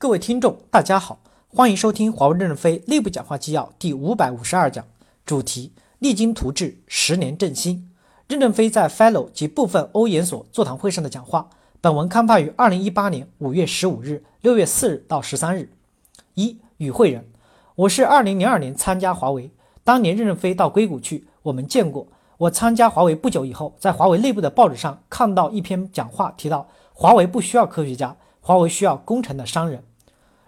各位听众，大家好，欢迎收听华为任正非内部讲话纪要第五百五十二讲，主题：励精图治，十年振兴。任正非在 Fellow 及部分欧研所座谈会上的讲话。本文刊发于二零一八年五月十五日、六月四日到十三日。一与会人，我是二零零二年参加华为，当年任正非到硅谷去，我们见过。我参加华为不久以后，在华为内部的报纸上看到一篇讲话，提到华为不需要科学家，华为需要工程的商人。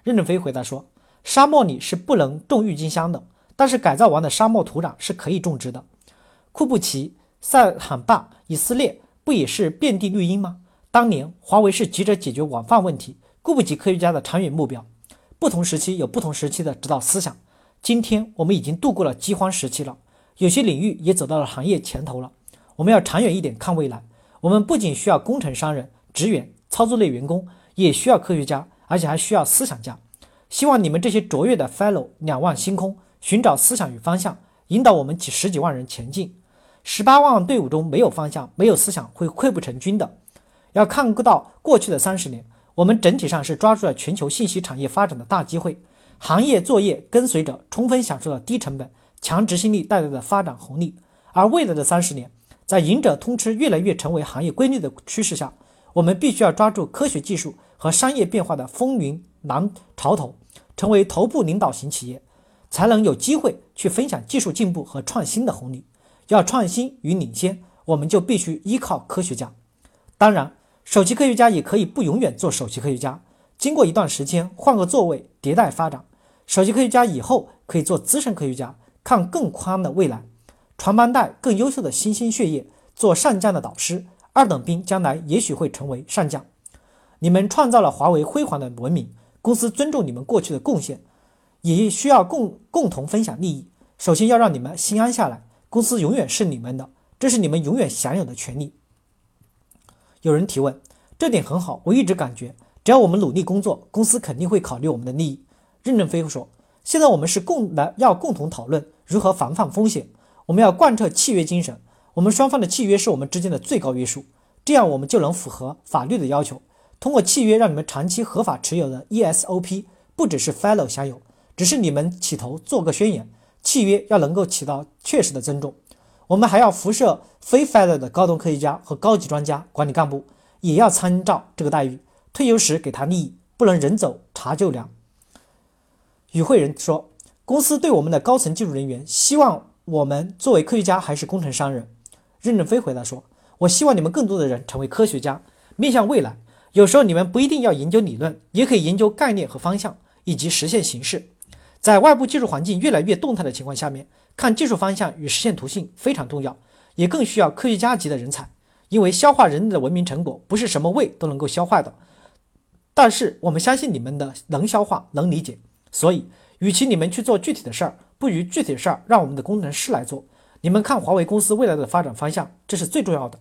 任正非回答说：“沙漠里是不能种郁金香的，但是改造完的沙漠土壤是可以种植的。库布齐、塞罕坝、以色列不也是遍地绿荫吗？当年华为是急着解决晚饭问题，顾不及科学家的长远目标。不同时期有不同时期的指导思想。今天我们已经度过了饥荒时期了。”有些领域也走到了行业前头了。我们要长远一点看未来。我们不仅需要工程商人、职员、操作类员工，也需要科学家，而且还需要思想家。希望你们这些卓越的 Fellow 两望星空，寻找思想与方向，引导我们几十几万人前进。十八万队伍中没有方向、没有思想，会溃不成军的。要看到过去的三十年，我们整体上是抓住了全球信息产业发展的大机会，行业作业跟随着，充分享受了低成本。强执行力带来的发展红利，而未来的三十年，在赢者通吃越来越成为行业规律的趋势下，我们必须要抓住科学技术和商业变化的风云浪潮头，成为头部领导型企业，才能有机会去分享技术进步和创新的红利。要创新与领先，我们就必须依靠科学家。当然，首席科学家也可以不永远做首席科学家，经过一段时间换个座位迭代发展，首席科学家以后可以做资深科学家。看更宽的未来，传帮带更优秀的新兴血液，做上将的导师。二等兵将来也许会成为上将。你们创造了华为辉煌的文明，公司尊重你们过去的贡献，也需要共共同分享利益。首先要让你们心安下来，公司永远是你们的，这是你们永远享有的权利。有人提问，这点很好，我一直感觉，只要我们努力工作，公司肯定会考虑我们的利益。任正非说。现在我们是共来要共同讨论如何防范风险。我们要贯彻契约精神，我们双方的契约是我们之间的最高约束，这样我们就能符合法律的要求。通过契约让你们长期合法持有的 ESOP 不只是 Fellow 享有，只是你们起头做个宣言。契约要能够起到确实的尊重。我们还要辐射非 Fellow 的高端科学家和高级专家、管理干部，也要参照这个待遇。退休时给他利益，不能人走茶就凉。与会人说：“公司对我们的高层技术人员，希望我们作为科学家还是工程商人？”任正非回答说：“我希望你们更多的人成为科学家，面向未来。有时候你们不一定要研究理论，也可以研究概念和方向，以及实现形式。在外部技术环境越来越动态的情况下面，看技术方向与实现途径非常重要，也更需要科学家级的人才。因为消化人类的文明成果，不是什么胃都能够消化的。但是我们相信你们的能消化，能理解。”所以，与其你们去做具体的事儿，不如具体的事儿让我们的工程师来做。你们看华为公司未来的发展方向，这是最重要的。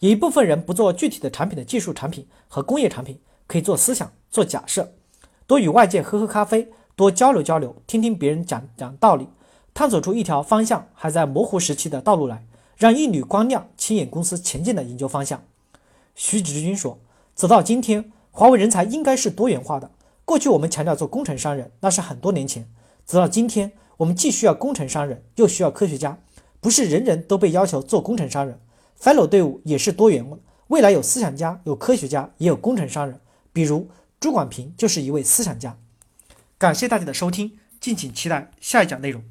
有一部分人不做具体的产品的技术产品和工业产品，可以做思想、做假设，多与外界喝喝咖啡，多交流交流，听听别人讲讲道理，探索出一条方向还在模糊时期的道路来，让一缕光亮牵引公司前进的研究方向。徐志军说：“走到今天，华为人才应该是多元化的。”过去我们强调做工程商人，那是很多年前。直到今天，我们既需要工程商人，又需要科学家，不是人人都被要求做工程商人。Fellow 队伍也是多元的，未来有思想家，有科学家，也有工程商人。比如朱广平就是一位思想家。感谢大家的收听，敬请期待下一讲内容。